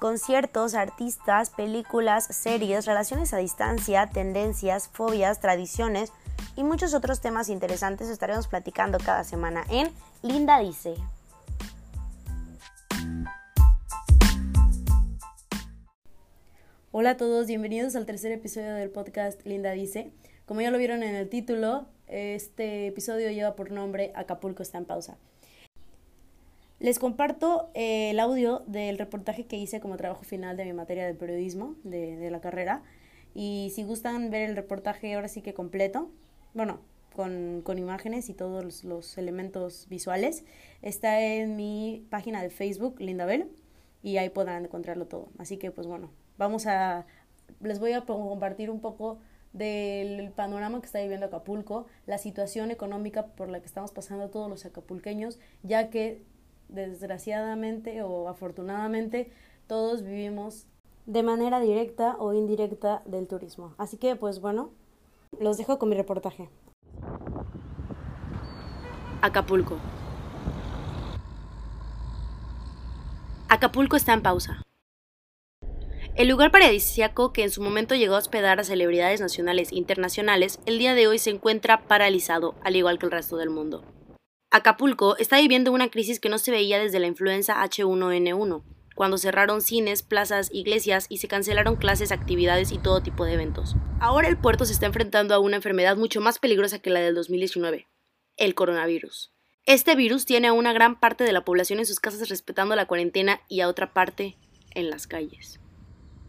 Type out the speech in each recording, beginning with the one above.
conciertos, artistas, películas, series, relaciones a distancia, tendencias, fobias, tradiciones y muchos otros temas interesantes estaremos platicando cada semana en Linda Dice. Hola a todos, bienvenidos al tercer episodio del podcast Linda Dice. Como ya lo vieron en el título, este episodio lleva por nombre Acapulco está en pausa. Les comparto eh, el audio del reportaje que hice como trabajo final de mi materia de periodismo de, la carrera. Y si gustan ver el reportaje ahora sí que completo, bueno, con, imágenes y todos los, los, elementos visuales, está en mi página de Facebook, Lindabel, y ahí podrán encontrarlo todo. Así que pues bueno, vamos a, les voy a compartir un poco del panorama que está viviendo Acapulco, la situación económica por la que estamos pasando todos los acapulqueños, ya que desgraciadamente o afortunadamente todos vivimos de manera directa o indirecta del turismo. Así que pues bueno, los dejo con mi reportaje. Acapulco. Acapulco está en pausa. El lugar paradisíaco que en su momento llegó a hospedar a celebridades nacionales e internacionales, el día de hoy se encuentra paralizado, al igual que el resto del mundo. Acapulco está viviendo una crisis que no se veía desde la influenza H1N1, cuando cerraron cines, plazas, iglesias y se cancelaron clases, actividades y todo tipo de eventos. Ahora el puerto se está enfrentando a una enfermedad mucho más peligrosa que la del 2019, el coronavirus. Este virus tiene a una gran parte de la población en sus casas respetando la cuarentena y a otra parte en las calles.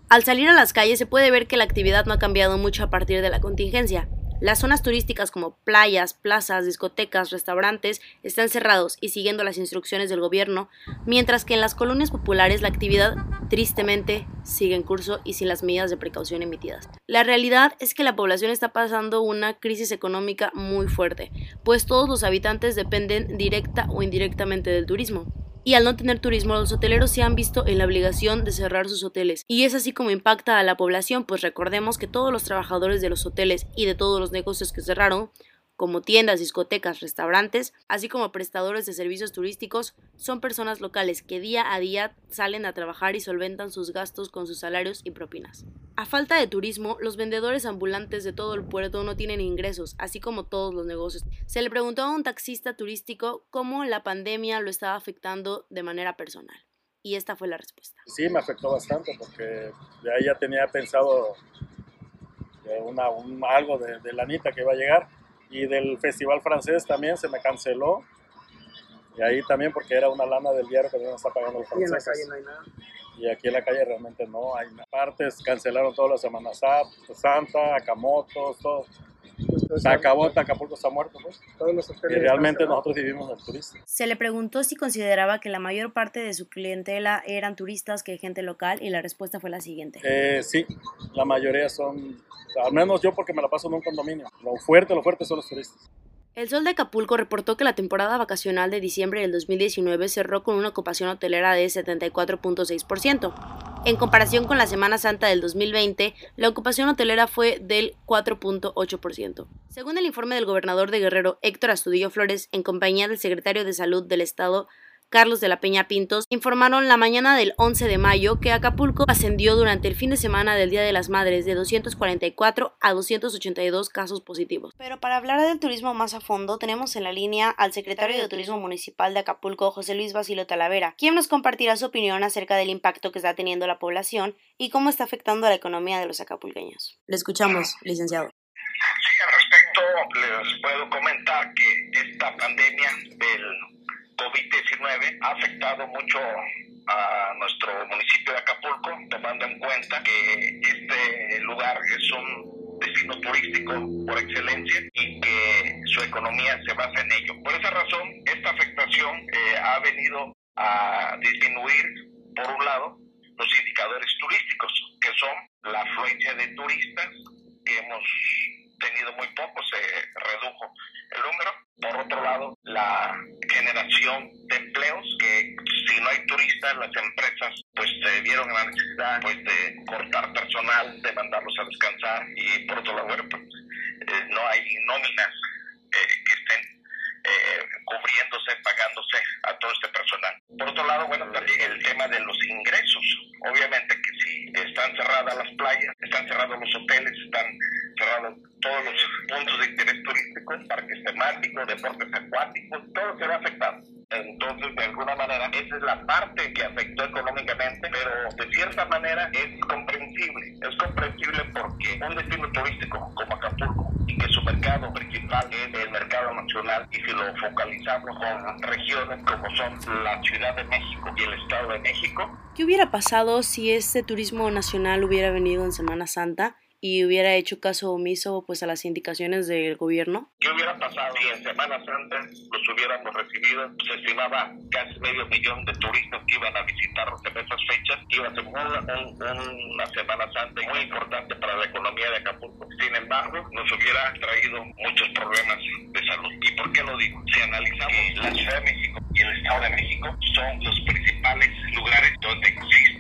Al salir a las calles se puede ver que la actividad no ha cambiado mucho a partir de la contingencia. Las zonas turísticas como playas, plazas, discotecas, restaurantes están cerrados y siguiendo las instrucciones del gobierno, mientras que en las colonias populares la actividad tristemente sigue en curso y sin las medidas de precaución emitidas. La realidad es que la población está pasando una crisis económica muy fuerte, pues todos los habitantes dependen directa o indirectamente del turismo y al no tener turismo los hoteleros se han visto en la obligación de cerrar sus hoteles. Y es así como impacta a la población pues recordemos que todos los trabajadores de los hoteles y de todos los negocios que cerraron como tiendas, discotecas, restaurantes, así como prestadores de servicios turísticos, son personas locales que día a día salen a trabajar y solventan sus gastos con sus salarios y propinas. A falta de turismo, los vendedores ambulantes de todo el puerto no tienen ingresos, así como todos los negocios. Se le preguntó a un taxista turístico cómo la pandemia lo estaba afectando de manera personal. Y esta fue la respuesta. Sí, me afectó bastante porque ya, ya tenía pensado una, algo de, de la anita que iba a llegar y del festival francés también se me canceló. Y ahí también porque era una lana del diario que no está pagando el francés. Y en la calle no hay nada. Y aquí en la calle realmente no hay nada. Partes cancelaron toda la Semana Santa, Acamotos, todo. Se acabó, Acapulco está muerto, pues. y realmente nosotros vivimos del turista. Se le preguntó si consideraba que la mayor parte de su clientela eran turistas que gente local y la respuesta fue la siguiente. Eh, sí, la mayoría son, al menos yo porque me la paso en un condominio. Lo fuerte, lo fuerte son los turistas. El Sol de Acapulco reportó que la temporada vacacional de diciembre del 2019 cerró con una ocupación hotelera de 74.6%. En comparación con la Semana Santa del 2020, la ocupación hotelera fue del 4.8%. Según el informe del gobernador de Guerrero, Héctor Astudillo Flores, en compañía del secretario de Salud del Estado, Carlos de la Peña Pintos, informaron la mañana del 11 de mayo que Acapulco ascendió durante el fin de semana del Día de las Madres de 244 a 282 casos positivos. Pero para hablar del turismo más a fondo, tenemos en la línea al secretario de Turismo Municipal de Acapulco, José Luis Basilo Talavera, quien nos compartirá su opinión acerca del impacto que está teniendo la población y cómo está afectando a la economía de los acapulqueños. Le escuchamos, licenciado. Sí, al respecto les puedo comentar que esta pandemia del COVID-19 ha afectado mucho a nuestro municipio de Acapulco, tomando en cuenta que este lugar es un destino turístico por excelencia y que su economía se basa en ello. Por esa razón, esta afectación eh, ha venido a disminuir, por un lado, los indicadores turísticos, que son la afluencia de turistas, que hemos tenido muy poco, se redujo el número. Por otro lado, la generación de empleos, que si no hay turistas, las empresas pues se vieron la necesidad pues de cortar personal, de mandarlos a descansar y por otro lado, pues eh, no hay nóminas eh, que estén eh, cubriéndose, pagándose a todo este personal. Por otro lado, bueno, también el tema de los ingresos Obviamente que si están cerradas las playas, están cerrados los hoteles, están cerrados todos los puntos de interés turístico, parques temáticos, deportes acuáticos, todo se va a afectar. Entonces, de alguna manera, esa es la parte que afectó económicamente, pero de cierta manera es comprensible. Es comprensible porque un destino turístico como Acapulco y que su mercado principal es el mercado nacional y si lo focalizamos con regiones como son la Ciudad de México y el Estado de México. ¿Qué hubiera pasado si este turismo nacional hubiera venido en Semana Santa? Y hubiera hecho caso omiso pues a las indicaciones del gobierno? ¿Qué hubiera pasado si en Semana Santa los hubiéramos recibido? Se estimaba casi medio millón de turistas que iban a visitarnos en esas fechas. Iba a ser una Semana Santa muy importante para la economía de Acapulco. Sin embargo, nos hubiera traído muchos problemas de salud. ¿Y por qué lo digo? Si analizamos la Ciudad de México y el Estado de México son los principales lugares donde existe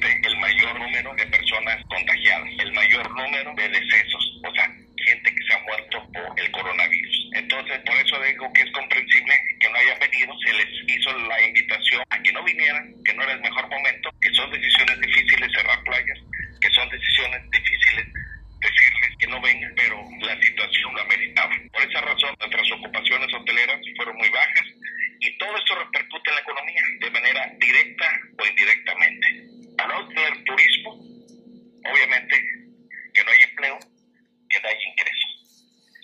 mayor número de personas contagiadas, el mayor número de decesos, o sea, gente que se ha muerto por el coronavirus. Entonces, por eso digo que es comprensible que no hayan venido, se les hizo la invitación a que no vinieran, que no era el mejor momento, que son decisiones difíciles cerrar playas, que son decisiones difíciles decirles que no vengan, pero la situación la meritaba. Por esa razón, nuestras ocupaciones hoteleras fueron muy bajas y todo esto repercute en la economía de manera directa o indirectamente. Al no tener turismo, obviamente que no hay empleo, que no hay ingresos.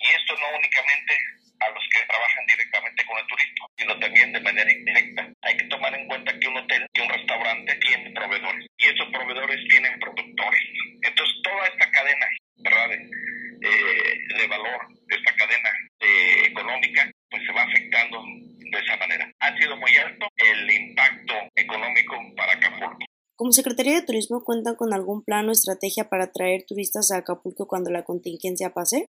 Y esto no únicamente a los que trabajan directamente con el turismo, sino también de manera indirecta. Hay que tomar en cuenta que un hotel, que un restaurante tiene proveedores y esos proveedores tienen productores. Entonces toda esta cadena ¿verdad? Eh, de valor, de esta cadena eh, económica, pues se va afectando de esa manera. Ha sido muy alto el impacto económico para Acapulco. Como Secretaría de Turismo, ¿cuentan con algún plan o estrategia para atraer turistas a Acapulco cuando la contingencia pase?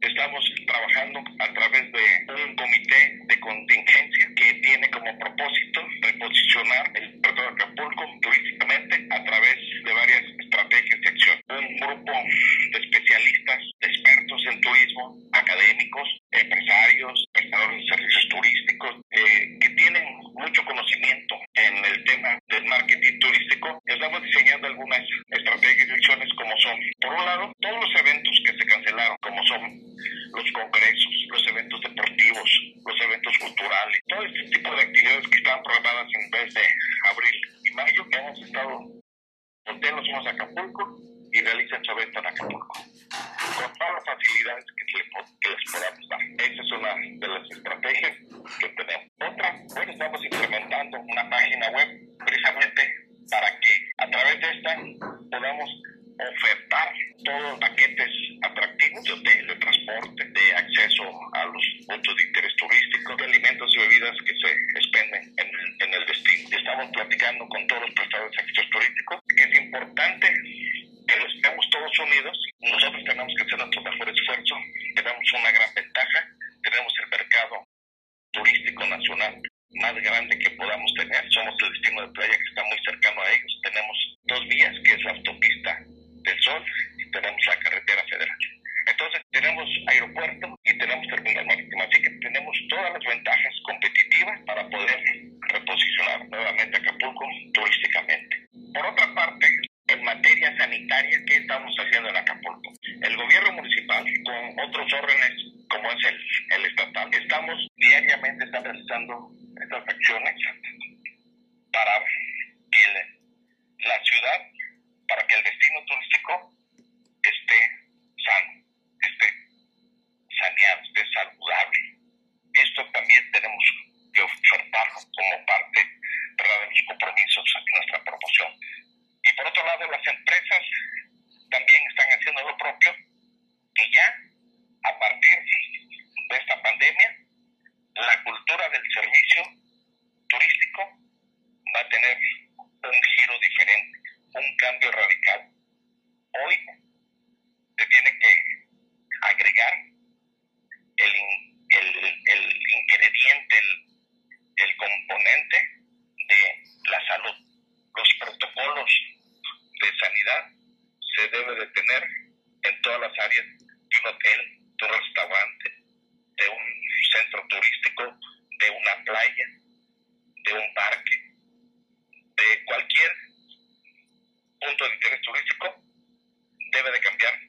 Estamos trabajando a través de un comité de contingencia que tiene como propósito reposicionar el puerto de Acapulco turísticamente a través de varias estrategias de acción. Un grupo de especialistas, expertos en turismo, académicos, empresarios, prestadores de servicios turísticos, eh, que tienen mucho conocimiento en el tema del marketing turístico. Estamos diseñando algunas estrategias y acciones como son, por un lado, todos los eventos que se cancelaron, como son los congresos, los eventos deportivos, los eventos culturales, todo este tipo de actividades que estaban programadas en vez de abril y mayo, hemos estado, hotel los somos Acapulco y realizan su evento en Acapulco, con todas las facilidades que les, que les podamos dar. Esa es una de las estrategias que tenemos. Otra, bueno, estamos implementando una página web precisamente para que a través de esta podamos ofertar todos los paquetes atractivos de hotel, de transporte, de acceso a los puntos de interés turístico, de alimentos y bebidas que se expenden en en el destino. Estamos platicando con todos los prestadores de servicios turísticos que es importante que los estemos todos unidos. Nosotros tenemos que hacer nuestro mejor esfuerzo. Tenemos una gran ventaja. Tenemos el mercado turístico nacional más grande que podamos tener. Somos el destino de playa que está muy cercano a ellos. Tenemos dos vías, que es la autopista del Sol y tenemos la carretera federal. Entonces tenemos aeropuerto y tenemos terminal marítimo, así que tenemos todas las ventajas competitivas para poder reposicionar nuevamente Acapulco turísticamente. Por otra parte, en materia sanitaria, ¿qué estamos haciendo en Acapulco? El gobierno municipal, con otros órdenes como es el, el estatal, estamos diariamente están realizando estas acciones para que la ciudad, para que el destino turístico esté sano, esté saneado, esté saludable. Esto también tenemos que ofertarlo como parte ¿verdad? de los compromisos de nuestra promoción. Y por otro lado, las empresas también están haciendo lo propio, que ya a partir de esta pandemia, la cultura del servicio turístico va a tener un giro diferente, un cambio radical. Hoy se tiene que agregar el, el, el ingrediente, el, el componente de la salud. Los protocolos de sanidad se debe de tener de un hotel, de un restaurante, de un centro turístico, de una playa, de un parque, de cualquier punto de interés turístico, debe de cambiar